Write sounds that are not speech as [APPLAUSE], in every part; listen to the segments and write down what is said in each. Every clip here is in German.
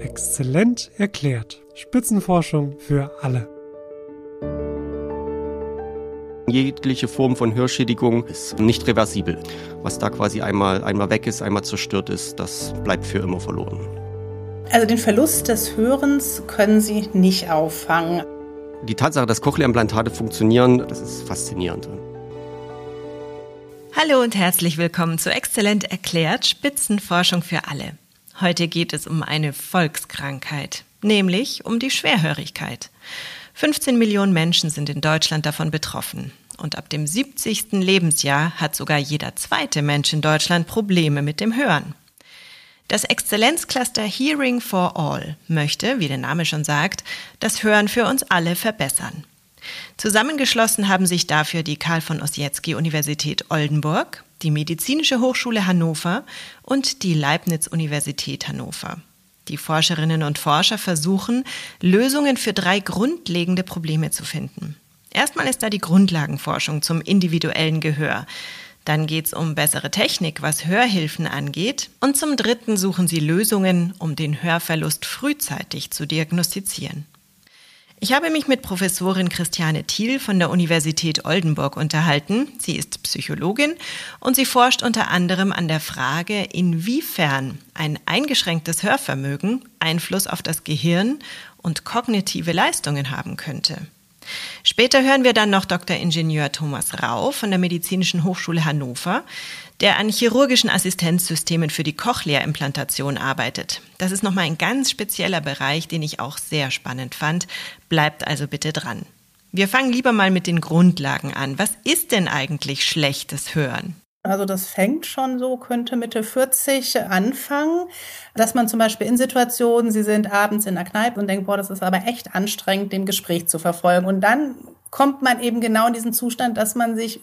Exzellent erklärt. Spitzenforschung für alle. Jegliche Form von Hörschädigung ist nicht reversibel. Was da quasi einmal, einmal weg ist, einmal zerstört ist, das bleibt für immer verloren. Also den Verlust des Hörens können Sie nicht auffangen. Die Tatsache, dass Cochlea-Implantate funktionieren, das ist faszinierend. Hallo und herzlich willkommen zu Exzellent erklärt Spitzenforschung für alle. Heute geht es um eine Volkskrankheit, nämlich um die Schwerhörigkeit. 15 Millionen Menschen sind in Deutschland davon betroffen. Und ab dem 70. Lebensjahr hat sogar jeder zweite Mensch in Deutschland Probleme mit dem Hören. Das Exzellenzcluster Hearing for All möchte, wie der Name schon sagt, das Hören für uns alle verbessern. Zusammengeschlossen haben sich dafür die Karl von Ossietzky Universität Oldenburg, die Medizinische Hochschule Hannover und die Leibniz Universität Hannover. Die Forscherinnen und Forscher versuchen, Lösungen für drei grundlegende Probleme zu finden. Erstmal ist da die Grundlagenforschung zum individuellen Gehör. Dann geht es um bessere Technik, was Hörhilfen angeht. Und zum Dritten suchen sie Lösungen, um den Hörverlust frühzeitig zu diagnostizieren. Ich habe mich mit Professorin Christiane Thiel von der Universität Oldenburg unterhalten. Sie ist Psychologin und sie forscht unter anderem an der Frage, inwiefern ein eingeschränktes Hörvermögen Einfluss auf das Gehirn und kognitive Leistungen haben könnte. Später hören wir dann noch Dr. Ingenieur Thomas Rau von der Medizinischen Hochschule Hannover, der an chirurgischen Assistenzsystemen für die Cochlea-Implantation arbeitet. Das ist nochmal ein ganz spezieller Bereich, den ich auch sehr spannend fand. Bleibt also bitte dran. Wir fangen lieber mal mit den Grundlagen an. Was ist denn eigentlich schlechtes Hören? Also das fängt schon so, könnte Mitte 40 anfangen, dass man zum Beispiel in Situationen, Sie sind abends in der Kneipe und denkt, boah, das ist aber echt anstrengend, dem Gespräch zu verfolgen. Und dann kommt man eben genau in diesen Zustand, dass man sich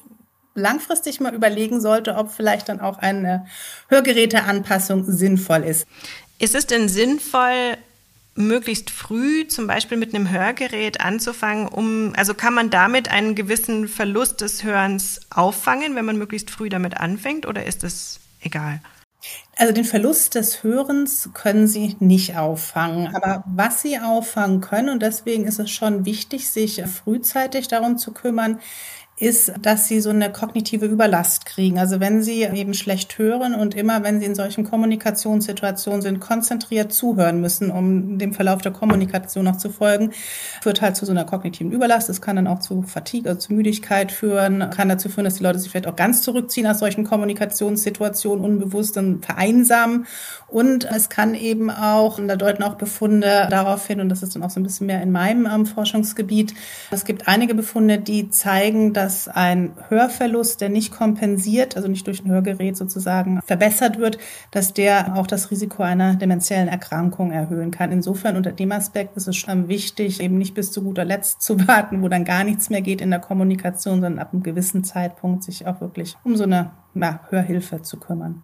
langfristig mal überlegen sollte, ob vielleicht dann auch eine Hörgeräteanpassung sinnvoll ist. Ist es denn sinnvoll, möglichst früh zum Beispiel mit einem Hörgerät anzufangen, um, also kann man damit einen gewissen Verlust des Hörens auffangen, wenn man möglichst früh damit anfängt, oder ist das egal? Also den Verlust des Hörens können Sie nicht auffangen. Aber was Sie auffangen können, und deswegen ist es schon wichtig, sich frühzeitig darum zu kümmern, ist, dass sie so eine kognitive Überlast kriegen. Also wenn sie eben schlecht hören und immer, wenn sie in solchen Kommunikationssituationen sind, konzentriert zuhören müssen, um dem Verlauf der Kommunikation noch zu folgen, führt halt zu so einer kognitiven Überlast. Es kann dann auch zu Fatigue, also zu Müdigkeit führen, kann dazu führen, dass die Leute sich vielleicht auch ganz zurückziehen aus solchen Kommunikationssituationen, unbewusst dann vereinsamen. Und es kann eben auch, und da deuten auch Befunde darauf hin, und das ist dann auch so ein bisschen mehr in meinem ähm, Forschungsgebiet, es gibt einige Befunde, die zeigen, dass dass ein Hörverlust, der nicht kompensiert, also nicht durch ein Hörgerät sozusagen verbessert wird, dass der auch das Risiko einer dementiellen Erkrankung erhöhen kann. Insofern unter dem Aspekt ist es schon wichtig, eben nicht bis zu guter Letzt zu warten, wo dann gar nichts mehr geht in der Kommunikation, sondern ab einem gewissen Zeitpunkt sich auch wirklich um so eine ja, Hörhilfe zu kümmern.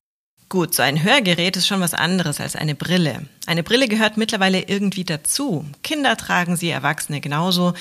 Gut, so ein Hörgerät ist schon was anderes als eine Brille. Eine Brille gehört mittlerweile irgendwie dazu. Kinder tragen sie, Erwachsene genauso.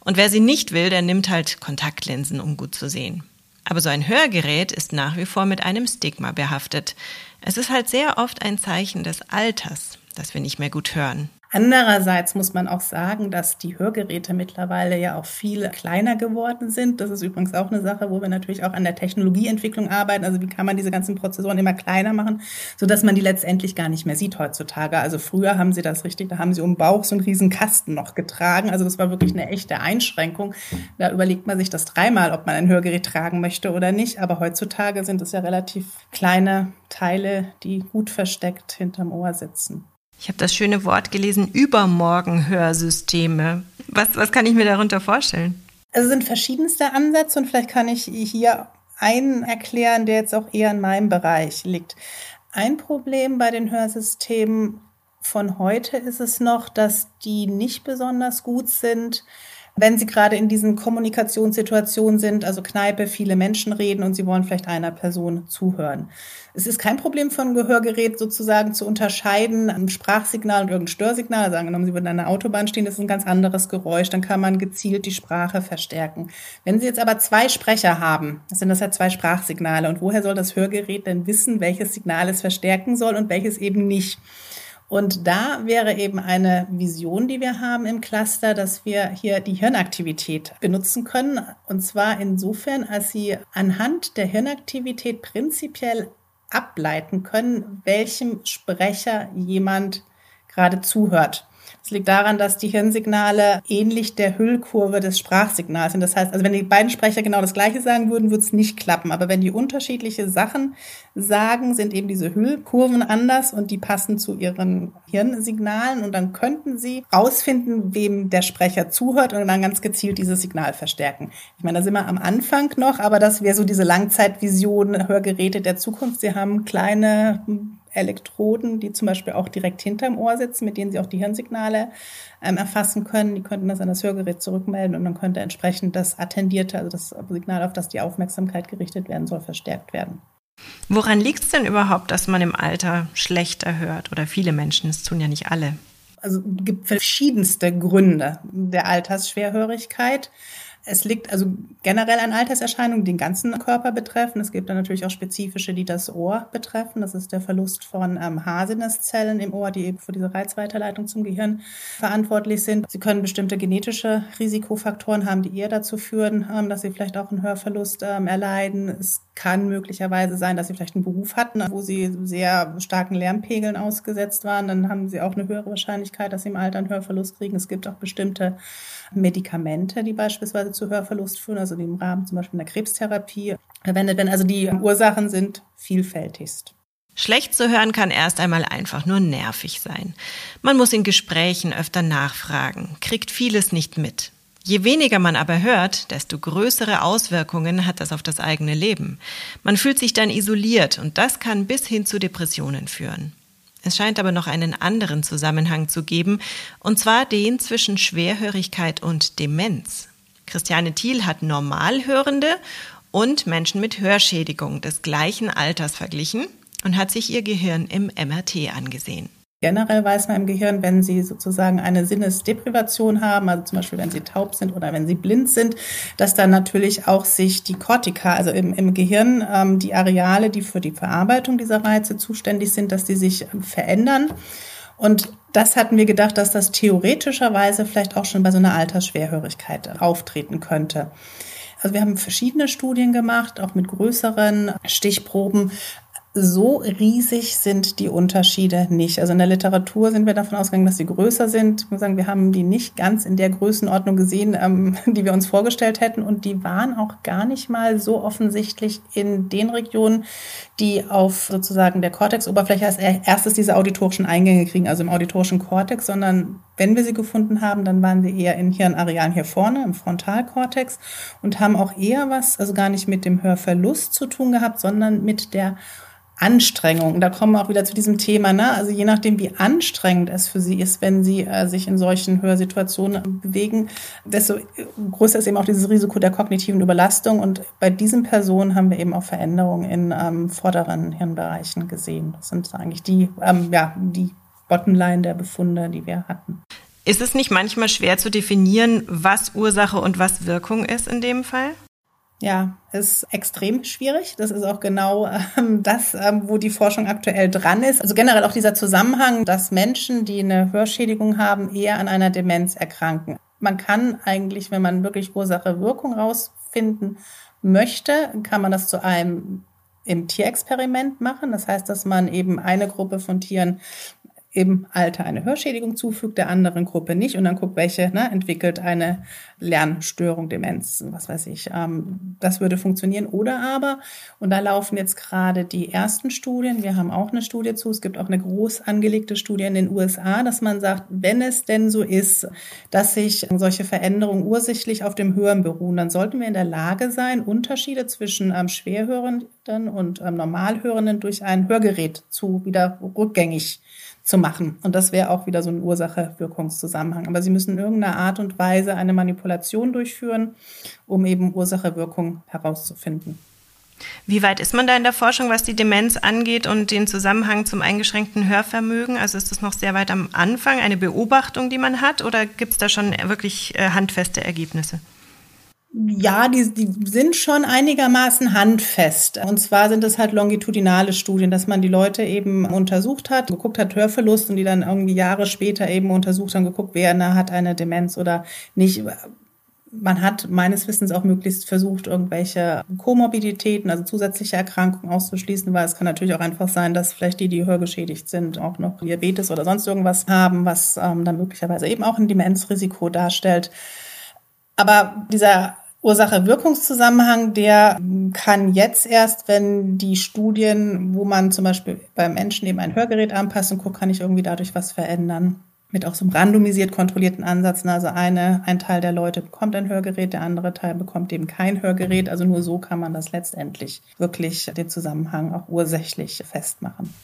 Und wer sie nicht will, der nimmt halt Kontaktlinsen, um gut zu sehen. Aber so ein Hörgerät ist nach wie vor mit einem Stigma behaftet. Es ist halt sehr oft ein Zeichen des Alters, dass wir nicht mehr gut hören. Andererseits muss man auch sagen, dass die Hörgeräte mittlerweile ja auch viel kleiner geworden sind. Das ist übrigens auch eine Sache, wo wir natürlich auch an der Technologieentwicklung arbeiten. Also wie kann man diese ganzen Prozessoren immer kleiner machen, sodass man die letztendlich gar nicht mehr sieht heutzutage. Also früher haben sie das richtig, da haben sie um den Bauch so einen riesen Kasten noch getragen. Also das war wirklich eine echte Einschränkung. Da überlegt man sich das dreimal, ob man ein Hörgerät tragen möchte oder nicht. Aber heutzutage sind es ja relativ kleine Teile, die gut versteckt hinterm Ohr sitzen. Ich habe das schöne Wort gelesen, Übermorgenhörsysteme. Was, was kann ich mir darunter vorstellen? Also sind verschiedenste Ansätze und vielleicht kann ich hier einen erklären, der jetzt auch eher in meinem Bereich liegt. Ein Problem bei den Hörsystemen von heute ist es noch, dass die nicht besonders gut sind, wenn Sie gerade in diesen Kommunikationssituationen sind, also Kneipe, viele Menschen reden und Sie wollen vielleicht einer Person zuhören. Es ist kein Problem von Gehörgerät sozusagen zu unterscheiden, ein Sprachsignal und irgendein Störsignal. Also angenommen, Sie würden an einer Autobahn stehen, das ist ein ganz anderes Geräusch, dann kann man gezielt die Sprache verstärken. Wenn Sie jetzt aber zwei Sprecher haben, sind das ja zwei Sprachsignale und woher soll das Hörgerät denn wissen, welches Signal es verstärken soll und welches eben nicht? Und da wäre eben eine Vision, die wir haben im Cluster, dass wir hier die Hirnaktivität benutzen können. Und zwar insofern, als Sie anhand der Hirnaktivität prinzipiell ableiten können, welchem Sprecher jemand gerade zuhört. Das liegt daran, dass die Hirnsignale ähnlich der Hüllkurve des Sprachsignals sind. Das heißt, also wenn die beiden Sprecher genau das Gleiche sagen würden, würde es nicht klappen. Aber wenn die unterschiedliche Sachen sagen, sind eben diese Hüllkurven anders und die passen zu ihren Hirnsignalen und dann könnten sie rausfinden, wem der Sprecher zuhört und dann ganz gezielt dieses Signal verstärken. Ich meine, da sind wir am Anfang noch, aber das wäre so diese Langzeitvision, Hörgeräte der Zukunft. Sie haben kleine Elektroden, die zum Beispiel auch direkt hinterm Ohr sitzen, mit denen sie auch die Hirnsignale ähm, erfassen können. Die könnten das an das Hörgerät zurückmelden und dann könnte entsprechend das attendierte, also das Signal, auf das die Aufmerksamkeit gerichtet werden soll, verstärkt werden. Woran liegt es denn überhaupt, dass man im Alter schlechter hört? Oder viele Menschen, es tun ja nicht alle. Also es gibt verschiedenste Gründe der Altersschwerhörigkeit. Es liegt also generell an Alterserscheinungen, die den ganzen Körper betreffen. Es gibt dann natürlich auch spezifische, die das Ohr betreffen. Das ist der Verlust von ähm, Haarsinneszellen im Ohr, die eben für diese Reizweiterleitung zum Gehirn verantwortlich sind. Sie können bestimmte genetische Risikofaktoren haben, die eher dazu führen, ähm, dass sie vielleicht auch einen Hörverlust ähm, erleiden. Es kann möglicherweise sein, dass sie vielleicht einen Beruf hatten, wo sie sehr starken Lärmpegeln ausgesetzt waren. Dann haben sie auch eine höhere Wahrscheinlichkeit, dass sie im Alter einen Hörverlust kriegen. Es gibt auch bestimmte Medikamente, die beispielsweise zu Hörverlust führen, also die im Rahmen zum Beispiel einer Krebstherapie verwendet werden. Also die Ursachen sind vielfältigst. Schlecht zu hören kann erst einmal einfach nur nervig sein. Man muss in Gesprächen öfter nachfragen, kriegt vieles nicht mit. Je weniger man aber hört, desto größere Auswirkungen hat das auf das eigene Leben. Man fühlt sich dann isoliert und das kann bis hin zu Depressionen führen. Es scheint aber noch einen anderen Zusammenhang zu geben, und zwar den zwischen Schwerhörigkeit und Demenz. Christiane Thiel hat Normalhörende und Menschen mit Hörschädigung des gleichen Alters verglichen und hat sich ihr Gehirn im MRT angesehen. Generell weiß man im Gehirn, wenn Sie sozusagen eine Sinnesdeprivation haben, also zum Beispiel wenn Sie taub sind oder wenn Sie blind sind, dass dann natürlich auch sich die Kortika, also im, im Gehirn, ähm, die Areale, die für die Verarbeitung dieser Reize zuständig sind, dass die sich ähm, verändern. Und das hatten wir gedacht, dass das theoretischerweise vielleicht auch schon bei so einer Altersschwerhörigkeit auftreten könnte. Also wir haben verschiedene Studien gemacht, auch mit größeren Stichproben, so riesig sind die Unterschiede nicht. Also in der Literatur sind wir davon ausgegangen, dass sie größer sind. Ich muss sagen, wir haben die nicht ganz in der Größenordnung gesehen, ähm, [LAUGHS] die wir uns vorgestellt hätten. Und die waren auch gar nicht mal so offensichtlich in den Regionen, die auf sozusagen der Cortex-Oberfläche als erstes diese auditorischen Eingänge kriegen, also im auditorischen Kortex, sondern wenn wir sie gefunden haben, dann waren sie eher in Hirnarealen hier vorne, im Frontalkortex und haben auch eher was, also gar nicht mit dem Hörverlust zu tun gehabt, sondern mit der Anstrengung. Da kommen wir auch wieder zu diesem Thema, ne? Also je nachdem, wie anstrengend es für sie ist, wenn sie äh, sich in solchen Hörsituationen bewegen, desto größer ist eben auch dieses Risiko der kognitiven Überlastung. Und bei diesen Personen haben wir eben auch Veränderungen in ähm, vorderen Hirnbereichen gesehen. Das sind eigentlich die, ähm, ja, die Bottomline der Befunde, die wir hatten. Ist es nicht manchmal schwer zu definieren, was Ursache und was Wirkung ist in dem Fall? Ja, ist extrem schwierig. Das ist auch genau ähm, das, ähm, wo die Forschung aktuell dran ist. Also generell auch dieser Zusammenhang, dass Menschen, die eine Hörschädigung haben, eher an einer Demenz erkranken. Man kann eigentlich, wenn man wirklich Ursache-Wirkung rausfinden möchte, kann man das zu einem im Tierexperiment machen. Das heißt, dass man eben eine Gruppe von Tieren im Alter eine Hörschädigung zufügt, der anderen Gruppe nicht und dann guckt, welche ne, entwickelt eine Lernstörung, Demenz, was weiß ich. Ähm, das würde funktionieren. Oder aber, und da laufen jetzt gerade die ersten Studien, wir haben auch eine Studie zu, es gibt auch eine groß angelegte Studie in den USA, dass man sagt, wenn es denn so ist, dass sich solche Veränderungen ursächlich auf dem Hören beruhen, dann sollten wir in der Lage sein, Unterschiede zwischen ähm, Schwerhörenden und ähm, Normalhörenden durch ein Hörgerät zu wieder rückgängig zu machen. Und das wäre auch wieder so ein Ursache-Wirkungszusammenhang. Aber Sie müssen in irgendeiner Art und Weise eine Manipulation durchführen, um eben Ursache-Wirkung herauszufinden. Wie weit ist man da in der Forschung, was die Demenz angeht und den Zusammenhang zum eingeschränkten Hörvermögen? Also ist das noch sehr weit am Anfang, eine Beobachtung, die man hat, oder gibt es da schon wirklich äh, handfeste Ergebnisse? Ja, die, die sind schon einigermaßen handfest. Und zwar sind es halt longitudinale Studien, dass man die Leute eben untersucht hat, geguckt hat, Hörverlust und die dann irgendwie Jahre später eben untersucht haben, geguckt, wer hat eine Demenz oder nicht. Man hat meines Wissens auch möglichst versucht, irgendwelche Komorbiditäten, also zusätzliche Erkrankungen auszuschließen, weil es kann natürlich auch einfach sein, dass vielleicht die, die hörgeschädigt sind, auch noch Diabetes oder sonst irgendwas haben, was ähm, dann möglicherweise eben auch ein Demenzrisiko darstellt. Aber dieser Ursache-Wirkungszusammenhang, der kann jetzt erst, wenn die Studien, wo man zum Beispiel beim Menschen eben ein Hörgerät anpasst und guckt, kann ich irgendwie dadurch was verändern. Mit auch so einem randomisiert kontrollierten Ansatz. Also eine, ein Teil der Leute bekommt ein Hörgerät, der andere Teil bekommt eben kein Hörgerät. Also nur so kann man das letztendlich wirklich den Zusammenhang auch ursächlich festmachen.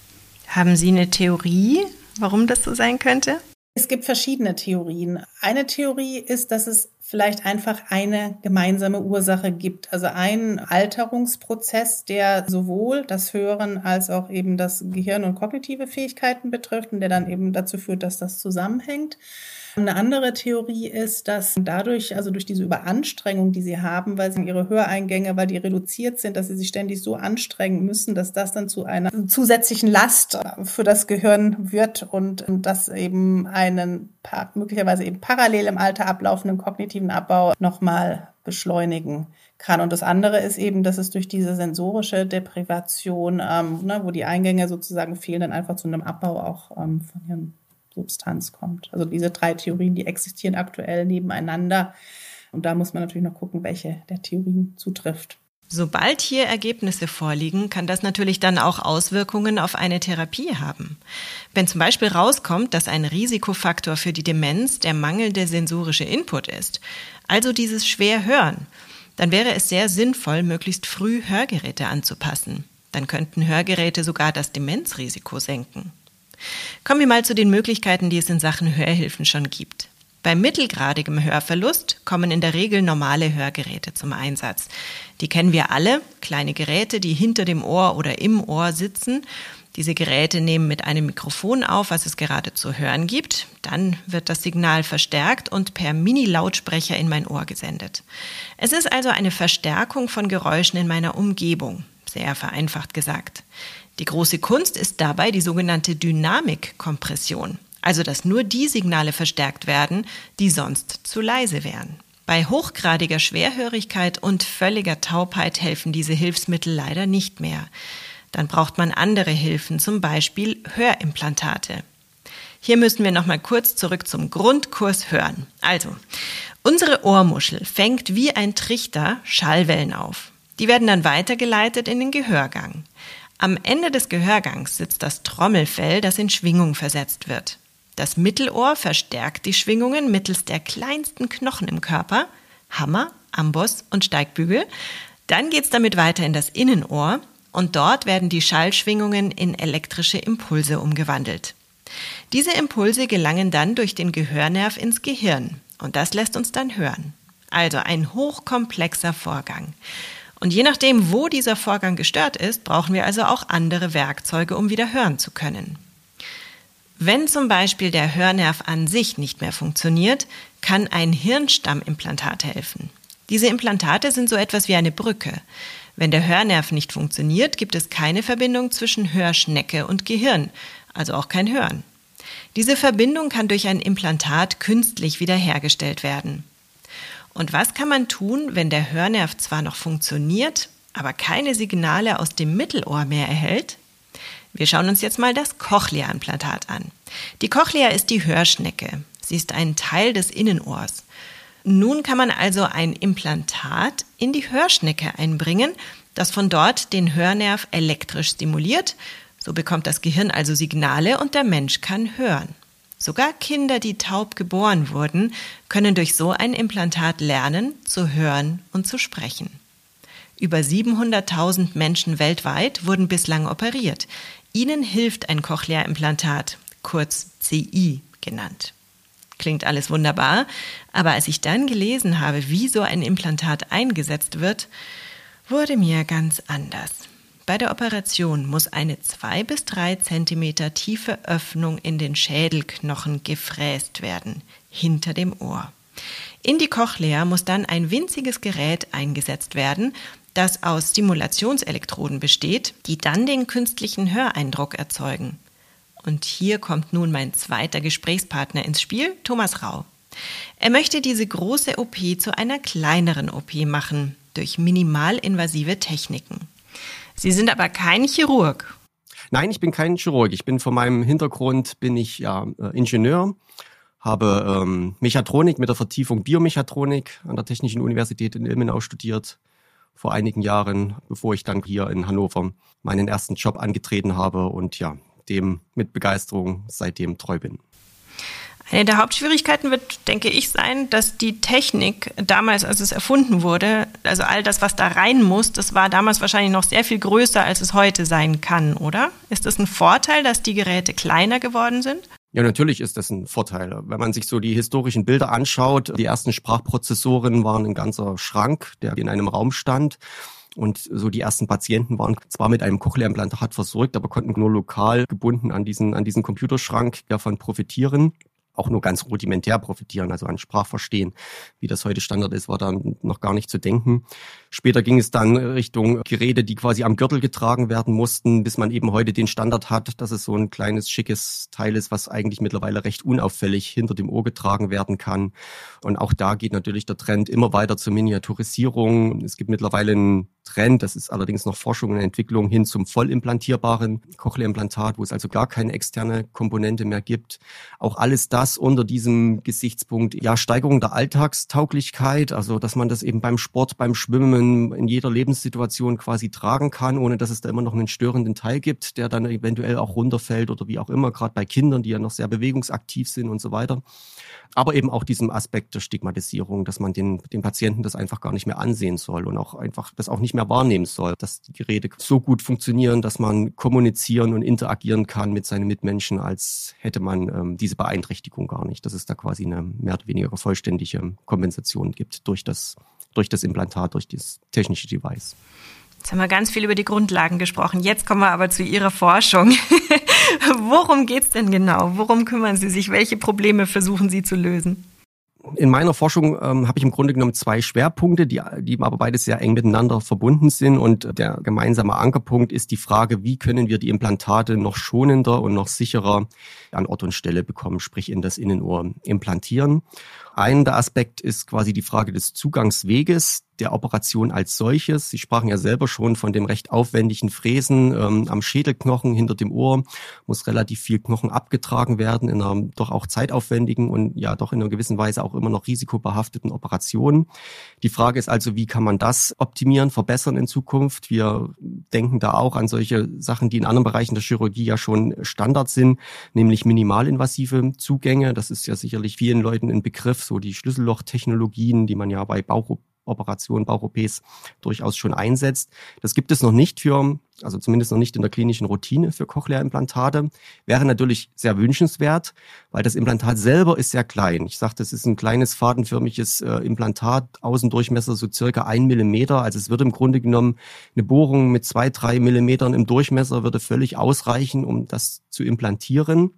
Haben Sie eine Theorie, warum das so sein könnte? Es gibt verschiedene Theorien. Eine Theorie ist, dass es vielleicht einfach eine gemeinsame Ursache gibt. Also ein Alterungsprozess, der sowohl das Hören als auch eben das Gehirn und kognitive Fähigkeiten betrifft und der dann eben dazu führt, dass das zusammenhängt. Eine andere Theorie ist, dass dadurch, also durch diese Überanstrengung, die sie haben, weil sie ihre Höreingänge, weil die reduziert sind, dass sie sich ständig so anstrengen müssen, dass das dann zu einer zusätzlichen Last für das Gehirn wird und das eben einen möglicherweise eben parallel im Alter ablaufenden kognitiven Abbau nochmal beschleunigen kann. Und das andere ist eben, dass es durch diese sensorische Deprivation, ähm, ne, wo die Eingänge sozusagen fehlen, dann einfach zu einem Abbau auch ähm, von ihren Substanz kommt. Also diese drei Theorien, die existieren aktuell nebeneinander. Und da muss man natürlich noch gucken, welche der Theorien zutrifft. Sobald hier Ergebnisse vorliegen, kann das natürlich dann auch Auswirkungen auf eine Therapie haben. Wenn zum Beispiel rauskommt, dass ein Risikofaktor für die Demenz der mangelnde sensorische Input ist, also dieses Schwerhören, dann wäre es sehr sinnvoll, möglichst früh Hörgeräte anzupassen. Dann könnten Hörgeräte sogar das Demenzrisiko senken. Kommen wir mal zu den Möglichkeiten, die es in Sachen Hörhilfen schon gibt. Bei mittelgradigem Hörverlust kommen in der Regel normale Hörgeräte zum Einsatz. Die kennen wir alle, kleine Geräte, die hinter dem Ohr oder im Ohr sitzen. Diese Geräte nehmen mit einem Mikrofon auf, was es gerade zu hören gibt. Dann wird das Signal verstärkt und per Mini-Lautsprecher in mein Ohr gesendet. Es ist also eine Verstärkung von Geräuschen in meiner Umgebung, sehr vereinfacht gesagt. Die große Kunst ist dabei die sogenannte Dynamikkompression, also dass nur die Signale verstärkt werden, die sonst zu leise wären. Bei hochgradiger Schwerhörigkeit und völliger Taubheit helfen diese Hilfsmittel leider nicht mehr. Dann braucht man andere Hilfen, zum Beispiel Hörimplantate. Hier müssen wir nochmal kurz zurück zum Grundkurs hören. Also, unsere Ohrmuschel fängt wie ein Trichter Schallwellen auf. Die werden dann weitergeleitet in den Gehörgang. Am Ende des Gehörgangs sitzt das Trommelfell, das in Schwingung versetzt wird. Das Mittelohr verstärkt die Schwingungen mittels der kleinsten Knochen im Körper, Hammer, Amboss und Steigbügel. Dann geht's damit weiter in das Innenohr und dort werden die Schallschwingungen in elektrische Impulse umgewandelt. Diese Impulse gelangen dann durch den Gehörnerv ins Gehirn und das lässt uns dann hören. Also ein hochkomplexer Vorgang. Und je nachdem, wo dieser Vorgang gestört ist, brauchen wir also auch andere Werkzeuge, um wieder hören zu können. Wenn zum Beispiel der Hörnerv an sich nicht mehr funktioniert, kann ein Hirnstammimplantat helfen. Diese Implantate sind so etwas wie eine Brücke. Wenn der Hörnerv nicht funktioniert, gibt es keine Verbindung zwischen Hörschnecke und Gehirn, also auch kein Hören. Diese Verbindung kann durch ein Implantat künstlich wiederhergestellt werden. Und was kann man tun, wenn der Hörnerv zwar noch funktioniert, aber keine Signale aus dem Mittelohr mehr erhält? Wir schauen uns jetzt mal das Cochlea-Implantat an. Die Cochlea ist die Hörschnecke. Sie ist ein Teil des Innenohrs. Nun kann man also ein Implantat in die Hörschnecke einbringen, das von dort den Hörnerv elektrisch stimuliert. So bekommt das Gehirn also Signale und der Mensch kann hören. Sogar Kinder, die taub geboren wurden, können durch so ein Implantat lernen, zu hören und zu sprechen. Über 700.000 Menschen weltweit wurden bislang operiert. Ihnen hilft ein Cochlea-Implantat, kurz CI genannt. Klingt alles wunderbar, aber als ich dann gelesen habe, wie so ein Implantat eingesetzt wird, wurde mir ganz anders. Bei der Operation muss eine zwei bis drei Zentimeter tiefe Öffnung in den Schädelknochen gefräst werden, hinter dem Ohr. In die Cochlea muss dann ein winziges Gerät eingesetzt werden, das aus Stimulationselektroden besteht, die dann den künstlichen Höreindruck erzeugen. Und hier kommt nun mein zweiter Gesprächspartner ins Spiel, Thomas Rau. Er möchte diese große OP zu einer kleineren OP machen, durch minimalinvasive Techniken. Sie sind aber kein Chirurg. Nein, ich bin kein Chirurg. Ich bin von meinem Hintergrund bin ich ja äh, Ingenieur, habe ähm, Mechatronik mit der Vertiefung Biomechatronik an der Technischen Universität in Ilmenau studiert vor einigen Jahren, bevor ich dann hier in Hannover meinen ersten Job angetreten habe und ja, dem mit Begeisterung seitdem treu bin. Eine der Hauptschwierigkeiten wird, denke ich, sein, dass die Technik damals, als es erfunden wurde, also all das, was da rein muss, das war damals wahrscheinlich noch sehr viel größer, als es heute sein kann, oder? Ist das ein Vorteil, dass die Geräte kleiner geworden sind? Ja, natürlich ist das ein Vorteil. Wenn man sich so die historischen Bilder anschaut, die ersten Sprachprozessoren waren ein ganzer Schrank, der in einem Raum stand. Und so die ersten Patienten waren zwar mit einem Cochlea-Implantat versorgt, aber konnten nur lokal gebunden an diesen, an diesen Computerschrank davon profitieren auch nur ganz rudimentär profitieren, also an Sprachverstehen. Wie das heute Standard ist, war dann noch gar nicht zu denken. Später ging es dann Richtung Geräte, die quasi am Gürtel getragen werden mussten, bis man eben heute den Standard hat, dass es so ein kleines, schickes Teil ist, was eigentlich mittlerweile recht unauffällig hinter dem Ohr getragen werden kann. Und auch da geht natürlich der Trend immer weiter zur Miniaturisierung. Es gibt mittlerweile einen Trend, das ist allerdings noch Forschung und Entwicklung hin zum voll implantierbaren Cochlea-Implantat, wo es also gar keine externe Komponente mehr gibt. Auch alles das unter diesem Gesichtspunkt, ja, Steigerung der Alltagstauglichkeit, also dass man das eben beim Sport, beim Schwimmen in jeder Lebenssituation quasi tragen kann, ohne dass es da immer noch einen störenden Teil gibt, der dann eventuell auch runterfällt oder wie auch immer, gerade bei Kindern, die ja noch sehr bewegungsaktiv sind und so weiter. Aber eben auch diesem Aspekt der Stigmatisierung, dass man den, den Patienten das einfach gar nicht mehr ansehen soll und auch einfach das auch nicht mehr wahrnehmen soll, dass die Geräte so gut funktionieren, dass man kommunizieren und interagieren kann mit seinen Mitmenschen, als hätte man ähm, diese Beeinträchtigung gar nicht, dass es da quasi eine mehr oder weniger vollständige Kompensation gibt durch das, durch das Implantat, durch das technische Device. Jetzt haben wir ganz viel über die Grundlagen gesprochen. Jetzt kommen wir aber zu Ihrer Forschung. [LAUGHS] Worum geht es denn genau? Worum kümmern Sie sich? Welche Probleme versuchen Sie zu lösen? In meiner Forschung ähm, habe ich im Grunde genommen zwei Schwerpunkte, die, die aber beide sehr eng miteinander verbunden sind. Und der gemeinsame Ankerpunkt ist die Frage, wie können wir die Implantate noch schonender und noch sicherer an Ort und Stelle bekommen, sprich in das Innenohr implantieren. Ein der Aspekt ist quasi die Frage des Zugangsweges der Operation als solches. Sie sprachen ja selber schon von dem recht aufwendigen Fräsen ähm, am Schädelknochen hinter dem Ohr. Muss relativ viel Knochen abgetragen werden in einer doch auch zeitaufwendigen und ja doch in einer gewissen Weise auch immer noch risikobehafteten Operation. Die Frage ist also, wie kann man das optimieren, verbessern in Zukunft? Wir denken da auch an solche Sachen, die in anderen Bereichen der Chirurgie ja schon Standard sind, nämlich minimalinvasive Zugänge. Das ist ja sicherlich vielen Leuten ein Begriff so die Schlüssellochtechnologien, die man ja bei Bauchoperationen, Bauch-OPs durchaus schon einsetzt. Das gibt es noch nicht für, also zumindest noch nicht in der klinischen Routine für Cochlea-Implantate. Wäre natürlich sehr wünschenswert, weil das Implantat selber ist sehr klein. Ich sagte, es ist ein kleines fadenförmiges äh, Implantat, Außendurchmesser so circa ein Millimeter. Also es würde im Grunde genommen eine Bohrung mit zwei, drei Millimetern im Durchmesser würde völlig ausreichen, um das zu implantieren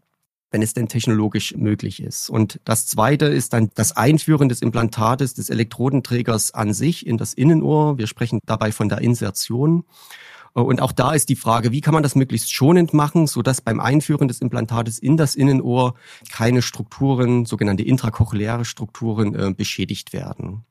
wenn es denn technologisch möglich ist. Und das Zweite ist dann das Einführen des Implantates des Elektrodenträgers an sich in das Innenohr. Wir sprechen dabei von der Insertion. Und auch da ist die Frage, wie kann man das möglichst schonend machen, so dass beim Einführen des Implantates in das Innenohr keine Strukturen, sogenannte intrakochleare Strukturen, äh, beschädigt werden.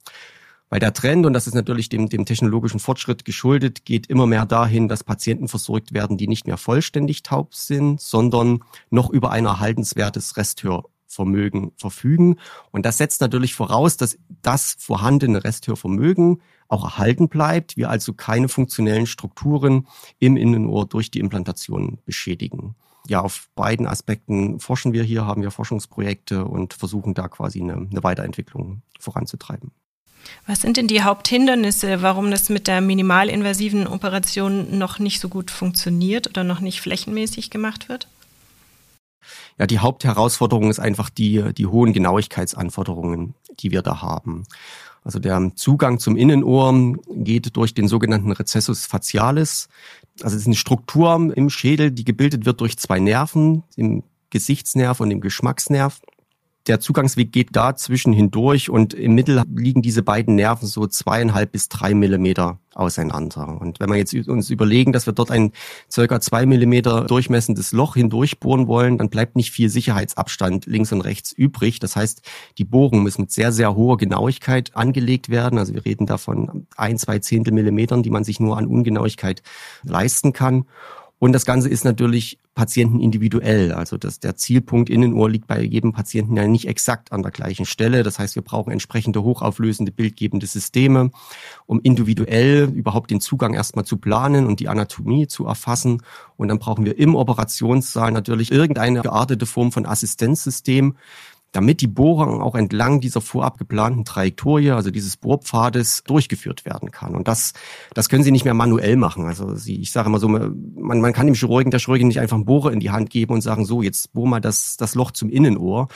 Weil der Trend, und das ist natürlich dem, dem technologischen Fortschritt geschuldet, geht immer mehr dahin, dass Patienten versorgt werden, die nicht mehr vollständig taub sind, sondern noch über ein erhaltenswertes Resthörvermögen verfügen. Und das setzt natürlich voraus, dass das vorhandene Resthörvermögen auch erhalten bleibt, wir also keine funktionellen Strukturen im Innenohr durch die Implantation beschädigen. Ja, auf beiden Aspekten forschen wir hier, haben wir Forschungsprojekte und versuchen da quasi eine, eine Weiterentwicklung voranzutreiben. Was sind denn die Haupthindernisse, warum das mit der minimalinvasiven Operation noch nicht so gut funktioniert oder noch nicht flächenmäßig gemacht wird? Ja, die Hauptherausforderung ist einfach die, die hohen Genauigkeitsanforderungen, die wir da haben. Also der Zugang zum Innenohr geht durch den sogenannten Recessus facialis. Also es ist eine Struktur im Schädel, die gebildet wird durch zwei Nerven, dem Gesichtsnerv und dem Geschmacksnerv. Der Zugangsweg geht da zwischen hindurch und im Mittel liegen diese beiden Nerven so zweieinhalb bis drei Millimeter auseinander. Und wenn wir jetzt uns überlegen, dass wir dort ein circa zwei Millimeter durchmessendes Loch hindurchbohren wollen, dann bleibt nicht viel Sicherheitsabstand links und rechts übrig. Das heißt, die Bohrung muss mit sehr, sehr hoher Genauigkeit angelegt werden. Also wir reden davon ein, zwei Zehntel Millimetern, die man sich nur an Ungenauigkeit leisten kann. Und das Ganze ist natürlich patientenindividuell. Also dass der Zielpunkt Innenohr liegt bei jedem Patienten ja nicht exakt an der gleichen Stelle. Das heißt, wir brauchen entsprechende hochauflösende bildgebende Systeme, um individuell überhaupt den Zugang erstmal zu planen und die Anatomie zu erfassen. Und dann brauchen wir im Operationssaal natürlich irgendeine geartete Form von Assistenzsystem, damit die Bohrung auch entlang dieser vorab geplanten Trajektorie, also dieses Bohrpfades, durchgeführt werden kann. Und das, das können Sie nicht mehr manuell machen. Also Sie, ich sage immer so, man, man kann dem Chirurgen, der Chirurgin nicht einfach einen Bohrer in die Hand geben und sagen, so, jetzt bohr mal das, das Loch zum Innenohr.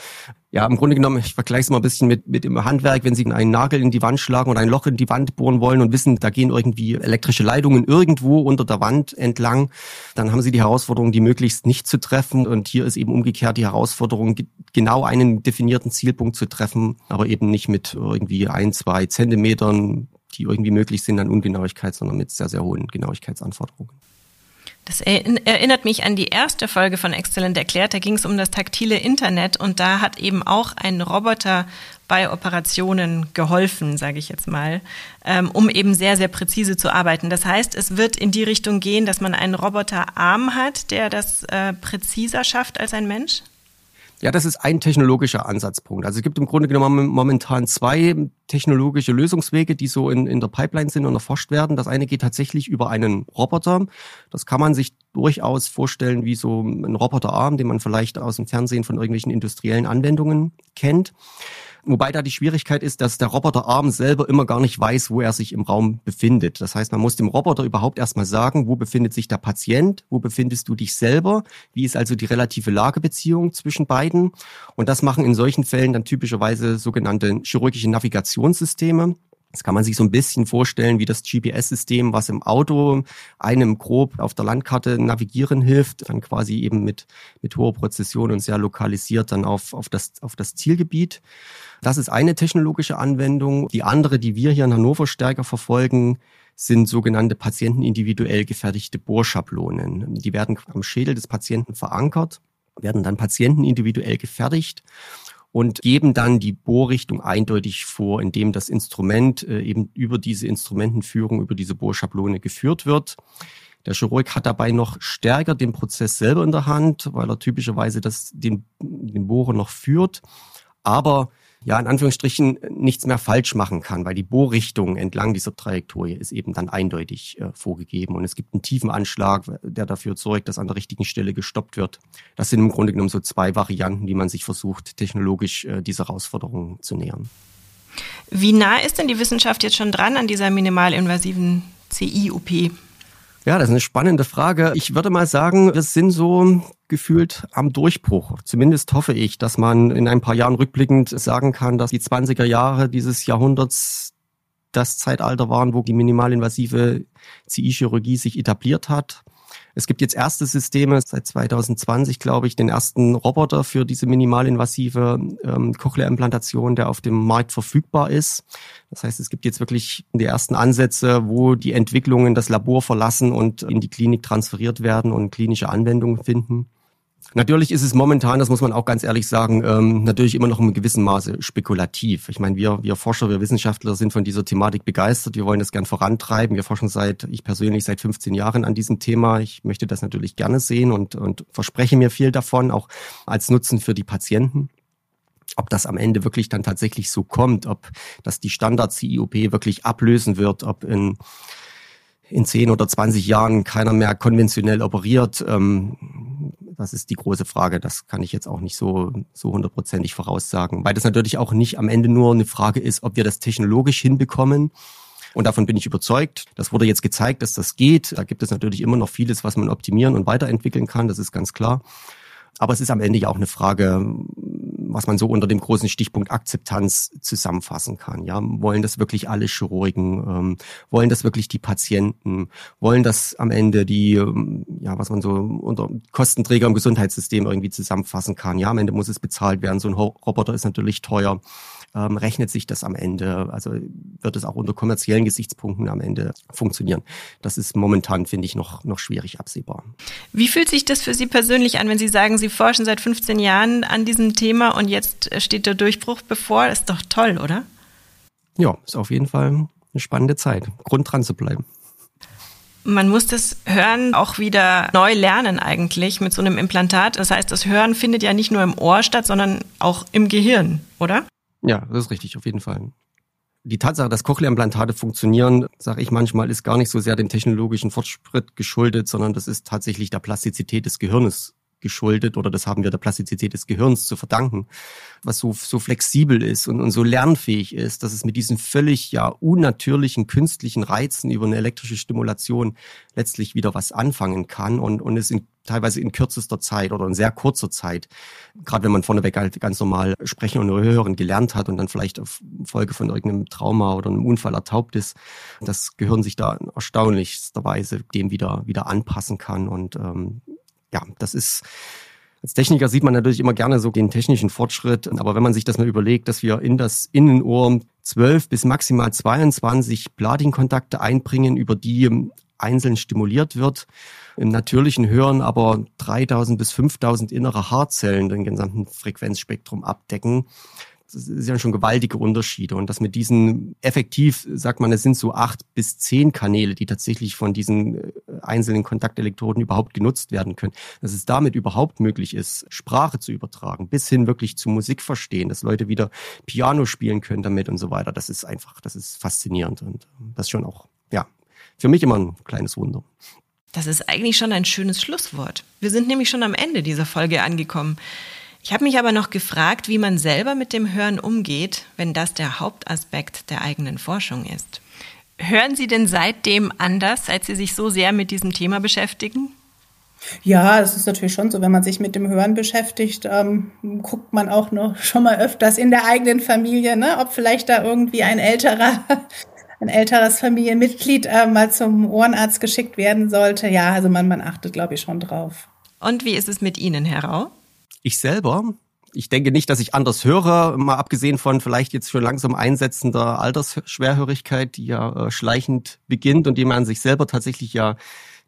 Ja, im Grunde genommen, ich vergleiche es mal ein bisschen mit, mit dem Handwerk, wenn Sie einen Nagel in die Wand schlagen oder ein Loch in die Wand bohren wollen und wissen, da gehen irgendwie elektrische Leitungen irgendwo unter der Wand entlang, dann haben Sie die Herausforderung, die möglichst nicht zu treffen. Und hier ist eben umgekehrt die Herausforderung, genau einen definierten Zielpunkt zu treffen, aber eben nicht mit irgendwie ein, zwei Zentimetern, die irgendwie möglich sind an Ungenauigkeit, sondern mit sehr, sehr hohen Genauigkeitsanforderungen. Das erinnert mich an die erste Folge von Exzellent erklärt. Da ging es um das taktile Internet und da hat eben auch ein Roboter bei Operationen geholfen, sage ich jetzt mal, ähm, um eben sehr, sehr präzise zu arbeiten. Das heißt, es wird in die Richtung gehen, dass man einen Roboterarm hat, der das äh, präziser schafft als ein Mensch? Ja, das ist ein technologischer Ansatzpunkt. Also es gibt im Grunde genommen momentan zwei technologische Lösungswege, die so in, in der Pipeline sind und erforscht werden. Das eine geht tatsächlich über einen Roboter. Das kann man sich durchaus vorstellen wie so ein Roboterarm, den man vielleicht aus dem Fernsehen von irgendwelchen industriellen Anwendungen kennt. Wobei da die Schwierigkeit ist, dass der Roboterarm selber immer gar nicht weiß, wo er sich im Raum befindet. Das heißt, man muss dem Roboter überhaupt erstmal sagen, wo befindet sich der Patient, wo befindest du dich selber, wie ist also die relative Lagebeziehung zwischen beiden. Und das machen in solchen Fällen dann typischerweise sogenannte chirurgische Navigationssysteme. Das kann man sich so ein bisschen vorstellen wie das GPS-System, was im Auto einem grob auf der Landkarte navigieren hilft, dann quasi eben mit, mit hoher Präzision und sehr lokalisiert dann auf, auf, das, auf das Zielgebiet. Das ist eine technologische Anwendung. Die andere, die wir hier in Hannover stärker verfolgen, sind sogenannte patientenindividuell gefertigte Bohrschablonen. Die werden am Schädel des Patienten verankert, werden dann patientenindividuell gefertigt und geben dann die Bohrrichtung eindeutig vor, indem das Instrument äh, eben über diese Instrumentenführung, über diese Bohrschablone geführt wird. Der Chirurg hat dabei noch stärker den Prozess selber in der Hand, weil er typischerweise das, den, den Bohrer noch führt. Aber ja, in Anführungsstrichen nichts mehr falsch machen kann, weil die Bohrrichtung entlang dieser Trajektorie ist eben dann eindeutig äh, vorgegeben und es gibt einen tiefen Anschlag, der dafür sorgt, dass an der richtigen Stelle gestoppt wird. Das sind im Grunde genommen so zwei Varianten, die man sich versucht, technologisch äh, dieser Herausforderung zu nähern. Wie nah ist denn die Wissenschaft jetzt schon dran an dieser minimalinvasiven CI-OP? Ja, das ist eine spannende Frage. Ich würde mal sagen, wir sind so gefühlt am Durchbruch. Zumindest hoffe ich, dass man in ein paar Jahren rückblickend sagen kann, dass die 20er Jahre dieses Jahrhunderts das Zeitalter waren, wo die minimalinvasive CI-Chirurgie sich etabliert hat. Es gibt jetzt erste Systeme, seit 2020 glaube ich, den ersten Roboter für diese minimalinvasive ähm, Cochlea-Implantation, der auf dem Markt verfügbar ist. Das heißt, es gibt jetzt wirklich die ersten Ansätze, wo die Entwicklungen das Labor verlassen und in die Klinik transferiert werden und klinische Anwendungen finden. Natürlich ist es momentan, das muss man auch ganz ehrlich sagen, ähm, natürlich immer noch in gewissem Maße spekulativ. Ich meine, wir, wir Forscher, wir Wissenschaftler sind von dieser Thematik begeistert. Wir wollen das gern vorantreiben. Wir forschen seit, ich persönlich seit 15 Jahren an diesem Thema. Ich möchte das natürlich gerne sehen und, und verspreche mir viel davon, auch als Nutzen für die Patienten. Ob das am Ende wirklich dann tatsächlich so kommt, ob das die Standard-CIOP wirklich ablösen wird, ob in in 10 oder 20 Jahren keiner mehr konventionell operiert, ähm, das ist die große Frage. Das kann ich jetzt auch nicht so, so hundertprozentig voraussagen, weil das natürlich auch nicht am Ende nur eine Frage ist, ob wir das technologisch hinbekommen. Und davon bin ich überzeugt. Das wurde jetzt gezeigt, dass das geht. Da gibt es natürlich immer noch vieles, was man optimieren und weiterentwickeln kann. Das ist ganz klar. Aber es ist am Ende ja auch eine Frage, was man so unter dem großen Stichpunkt Akzeptanz zusammenfassen kann. Ja, wollen das wirklich alle Chirurgen? Ähm, wollen das wirklich die Patienten? Wollen das am Ende die, ähm, ja, was man so unter Kostenträger im Gesundheitssystem irgendwie zusammenfassen kann? Ja, am Ende muss es bezahlt werden. So ein Roboter ist natürlich teuer ähm, rechnet sich das am Ende? Also wird es auch unter kommerziellen Gesichtspunkten am Ende funktionieren? Das ist momentan, finde ich, noch, noch schwierig absehbar. Wie fühlt sich das für Sie persönlich an, wenn Sie sagen, Sie forschen seit 15 Jahren an diesem Thema und jetzt steht der Durchbruch bevor? Das ist doch toll, oder? Ja, ist auf jeden Fall eine spannende Zeit. Grund dran zu bleiben. Man muss das Hören auch wieder neu lernen eigentlich mit so einem Implantat. Das heißt, das Hören findet ja nicht nur im Ohr statt, sondern auch im Gehirn, oder? Ja, das ist richtig, auf jeden Fall. Die Tatsache, dass Cochlea-Implantate funktionieren, sage ich manchmal, ist gar nicht so sehr dem technologischen Fortschritt geschuldet, sondern das ist tatsächlich der Plastizität des Gehirnes geschuldet oder das haben wir der Plastizität des Gehirns zu verdanken, was so, so flexibel ist und, und so lernfähig ist, dass es mit diesen völlig ja unnatürlichen künstlichen Reizen über eine elektrische Stimulation letztlich wieder was anfangen kann und, und es in, teilweise in kürzester Zeit oder in sehr kurzer Zeit, gerade wenn man vorneweg halt ganz normal sprechen und hören gelernt hat und dann vielleicht auf Folge von irgendeinem Trauma oder einem Unfall ertaubt ist, das Gehirn sich da erstaunlichsterweise dem wieder, wieder anpassen kann. Und ähm, ja, das ist als Techniker sieht man natürlich immer gerne so den technischen Fortschritt, aber wenn man sich das mal überlegt, dass wir in das Innenohr 12 bis maximal 22 Platinkontakte einbringen, über die einzeln stimuliert wird, im natürlichen Hören aber 3000 bis 5000 innere Haarzellen den gesamten Frequenzspektrum abdecken, das sind schon gewaltige Unterschiede. Und das mit diesen effektiv, sagt man, es sind so acht bis zehn Kanäle, die tatsächlich von diesen äh, einzelnen Kontaktelektroden überhaupt genutzt werden können. Dass es damit überhaupt möglich ist, Sprache zu übertragen, bis hin wirklich zu Musik verstehen, dass Leute wieder Piano spielen können damit und so weiter. Das ist einfach, das ist faszinierend und das ist schon auch, für mich immer ein kleines Wunder. Das ist eigentlich schon ein schönes Schlusswort. Wir sind nämlich schon am Ende dieser Folge angekommen. Ich habe mich aber noch gefragt, wie man selber mit dem Hören umgeht, wenn das der Hauptaspekt der eigenen Forschung ist. Hören Sie denn seitdem anders, seit Sie sich so sehr mit diesem Thema beschäftigen? Ja, es ist natürlich schon so, wenn man sich mit dem Hören beschäftigt, ähm, guckt man auch noch schon mal öfters in der eigenen Familie, ne, ob vielleicht da irgendwie ein älterer, ein älteres Familienmitglied äh, mal zum Ohrenarzt geschickt werden sollte. Ja, also man, man achtet, glaube ich, schon drauf. Und wie ist es mit Ihnen, Herr Rau? Ich selber, ich denke nicht, dass ich anders höre, mal abgesehen von vielleicht jetzt schon langsam einsetzender Altersschwerhörigkeit, die ja äh, schleichend beginnt und die man sich selber tatsächlich ja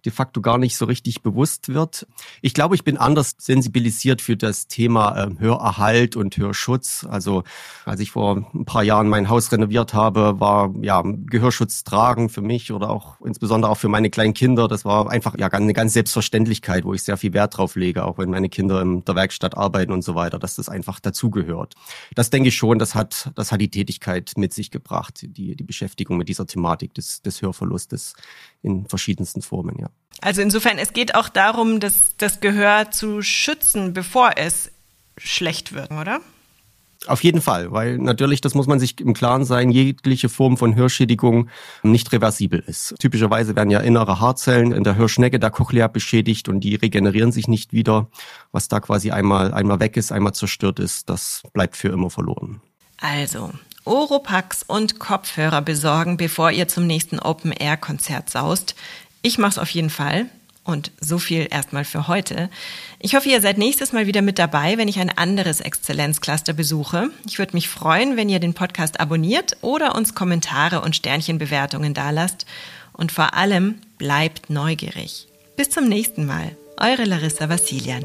de facto gar nicht so richtig bewusst wird. Ich glaube, ich bin anders sensibilisiert für das Thema äh, Hörerhalt und Hörschutz. Also als ich vor ein paar Jahren mein Haus renoviert habe, war ja Gehörschutz tragen für mich oder auch insbesondere auch für meine kleinen Kinder. Das war einfach ja eine ganz Selbstverständlichkeit, wo ich sehr viel Wert drauf lege, auch wenn meine Kinder in der Werkstatt arbeiten und so weiter, dass das einfach dazugehört. Das denke ich schon, das hat, das hat die Tätigkeit mit sich gebracht, die, die Beschäftigung mit dieser Thematik des, des Hörverlustes in verschiedensten Formen, ja. Also insofern, es geht auch darum, das, das Gehör zu schützen, bevor es schlecht wird, oder? Auf jeden Fall, weil natürlich, das muss man sich im Klaren sein, jegliche Form von Hörschädigung nicht reversibel ist. Typischerweise werden ja innere Haarzellen in der Hörschnecke der Cochlea beschädigt und die regenerieren sich nicht wieder. Was da quasi einmal, einmal weg ist, einmal zerstört ist, das bleibt für immer verloren. Also, Oropax und Kopfhörer besorgen, bevor ihr zum nächsten Open-Air-Konzert saust. Ich mache es auf jeden Fall. Und so viel erstmal für heute. Ich hoffe, ihr seid nächstes Mal wieder mit dabei, wenn ich ein anderes Exzellenzcluster besuche. Ich würde mich freuen, wenn ihr den Podcast abonniert oder uns Kommentare und Sternchenbewertungen dalasst. Und vor allem bleibt neugierig. Bis zum nächsten Mal. Eure Larissa Vassilian.